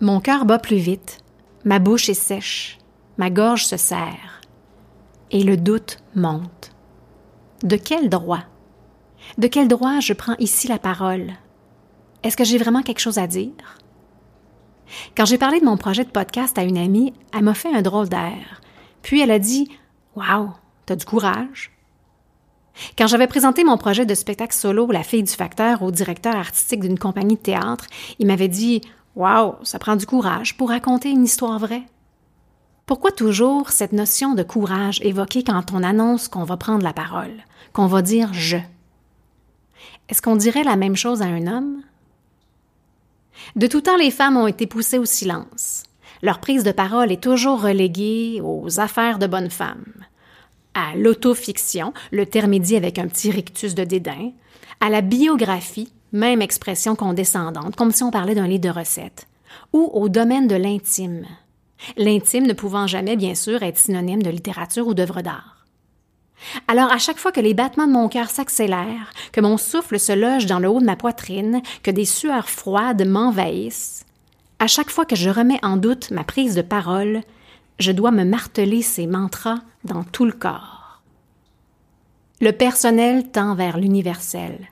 Mon cœur bat plus vite, ma bouche est sèche, ma gorge se serre, et le doute monte. De quel droit? De quel droit je prends ici la parole? Est-ce que j'ai vraiment quelque chose à dire? Quand j'ai parlé de mon projet de podcast à une amie, elle m'a fait un drôle d'air. Puis elle a dit Waouh, t'as du courage. Quand j'avais présenté mon projet de spectacle solo La fille du facteur au directeur artistique d'une compagnie de théâtre, il m'avait dit Waouh, ça prend du courage pour raconter une histoire vraie. Pourquoi toujours cette notion de courage évoquée quand on annonce qu'on va prendre la parole, qu'on va dire je? Est-ce qu'on dirait la même chose à un homme? De tout temps, les femmes ont été poussées au silence. Leur prise de parole est toujours reléguée aux affaires de bonnes femmes, à l'autofiction, le terme dit avec un petit rictus de dédain, à la biographie, même expression condescendante, comme si on parlait d'un livre de recettes, ou au domaine de l'intime. L'intime ne pouvant jamais, bien sûr, être synonyme de littérature ou d'œuvre d'art. Alors, à chaque fois que les battements de mon cœur s'accélèrent, que mon souffle se loge dans le haut de ma poitrine, que des sueurs froides m'envahissent, à chaque fois que je remets en doute ma prise de parole, je dois me marteler ces mantras dans tout le corps. Le personnel tend vers l'universel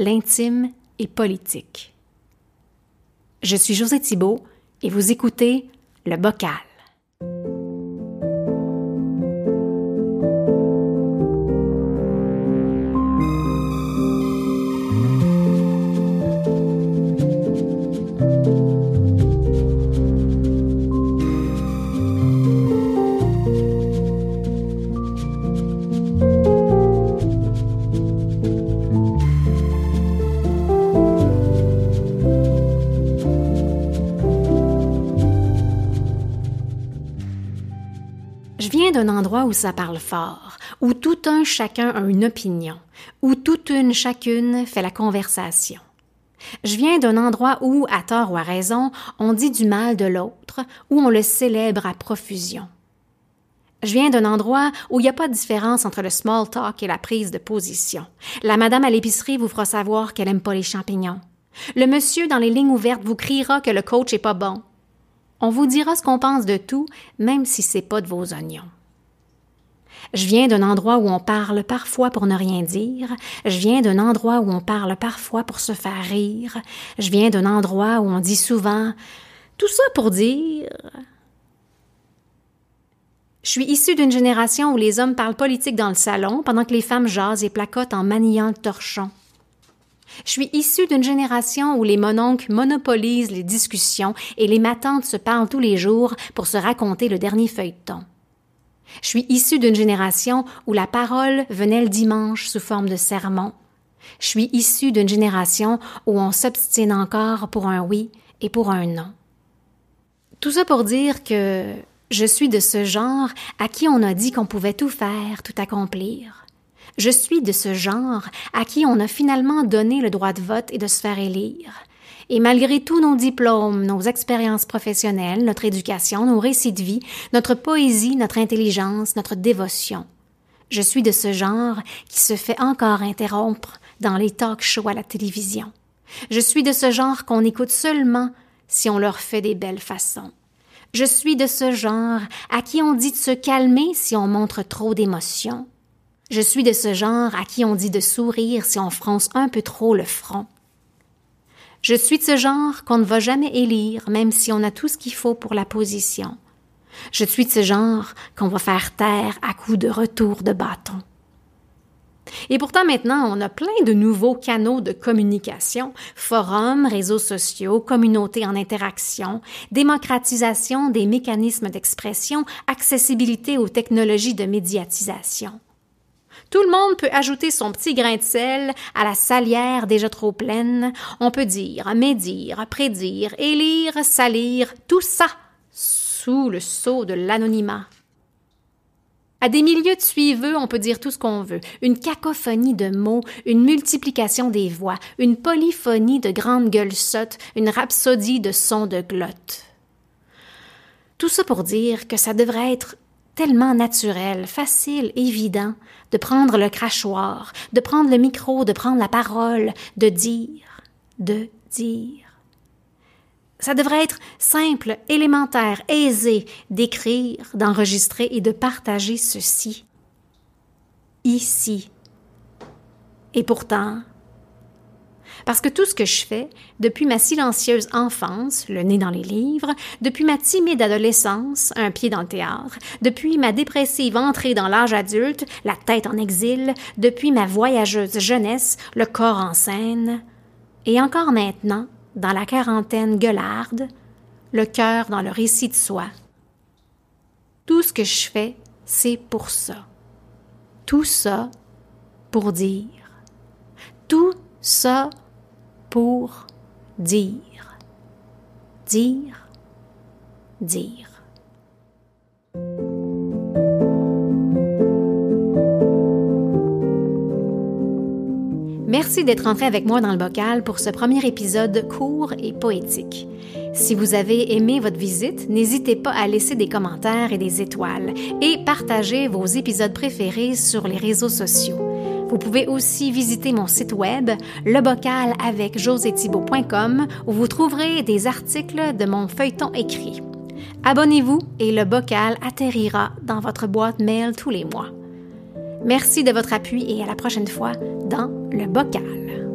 l'intime et politique. Je suis José Thibault et vous écoutez Le Bocal. D'un endroit où ça parle fort, où tout un chacun a une opinion, où toute une chacune fait la conversation. Je viens d'un endroit où, à tort ou à raison, on dit du mal de l'autre, où on le célèbre à profusion. Je viens d'un endroit où il n'y a pas de différence entre le small talk et la prise de position. La madame à l'épicerie vous fera savoir qu'elle aime pas les champignons. Le monsieur dans les lignes ouvertes vous criera que le coach est pas bon. On vous dira ce qu'on pense de tout, même si c'est pas de vos oignons. Je viens d'un endroit où on parle parfois pour ne rien dire. Je viens d'un endroit où on parle parfois pour se faire rire. Je viens d'un endroit où on dit souvent tout ça pour dire. Je suis issue d'une génération où les hommes parlent politique dans le salon pendant que les femmes jasent et placotent en maniant le torchon. Je suis issue d'une génération où les mononcles monopolisent les discussions et les matantes se parlent tous les jours pour se raconter le dernier feuilleton. Je suis issue d'une génération où la parole venait le dimanche sous forme de sermon. Je suis issue d'une génération où on s'obstine encore pour un oui et pour un non. Tout ça pour dire que je suis de ce genre à qui on a dit qu'on pouvait tout faire, tout accomplir. Je suis de ce genre à qui on a finalement donné le droit de vote et de se faire élire. Et malgré tous nos diplômes, nos expériences professionnelles, notre éducation, nos récits de vie, notre poésie, notre intelligence, notre dévotion, je suis de ce genre qui se fait encore interrompre dans les talk shows à la télévision. Je suis de ce genre qu'on écoute seulement si on leur fait des belles façons. Je suis de ce genre à qui on dit de se calmer si on montre trop d'émotion. Je suis de ce genre à qui on dit de sourire si on fronce un peu trop le front. Je suis de ce genre qu'on ne va jamais élire, même si on a tout ce qu'il faut pour la position. Je suis de ce genre qu'on va faire taire à coups de retour de bâton. Et pourtant maintenant, on a plein de nouveaux canaux de communication, forums, réseaux sociaux, communautés en interaction, démocratisation des mécanismes d'expression, accessibilité aux technologies de médiatisation. Tout le monde peut ajouter son petit grain de sel à la salière déjà trop pleine. On peut dire, médire, prédire, élire, salir, tout ça sous le sceau de l'anonymat. À des milieux de suiveux, on peut dire tout ce qu'on veut. Une cacophonie de mots, une multiplication des voix, une polyphonie de grandes gueules sottes, une rhapsodie de sons de glotte. Tout ça pour dire que ça devrait être tellement naturel, facile, évident, de prendre le crachoir, de prendre le micro, de prendre la parole, de dire, de dire. Ça devrait être simple, élémentaire, aisé d'écrire, d'enregistrer et de partager ceci. Ici. Et pourtant, parce que tout ce que je fais, depuis ma silencieuse enfance, le nez dans les livres, depuis ma timide adolescence, un pied dans le théâtre, depuis ma dépressive entrée dans l'âge adulte, la tête en exil, depuis ma voyageuse jeunesse, le corps en scène, et encore maintenant, dans la quarantaine gueularde, le cœur dans le récit de soi. Tout ce que je fais, c'est pour ça. Tout ça pour dire. Tout ça pour dire. Dire. Dire. Merci d'être entré avec moi dans le bocal pour ce premier épisode court et poétique. Si vous avez aimé votre visite, n'hésitez pas à laisser des commentaires et des étoiles et partager vos épisodes préférés sur les réseaux sociaux. Vous pouvez aussi visiter mon site web, lebocalevecjoséthibault.com où vous trouverez des articles de mon feuilleton écrit. Abonnez-vous et le bocal atterrira dans votre boîte mail tous les mois. Merci de votre appui et à la prochaine fois dans le bocal.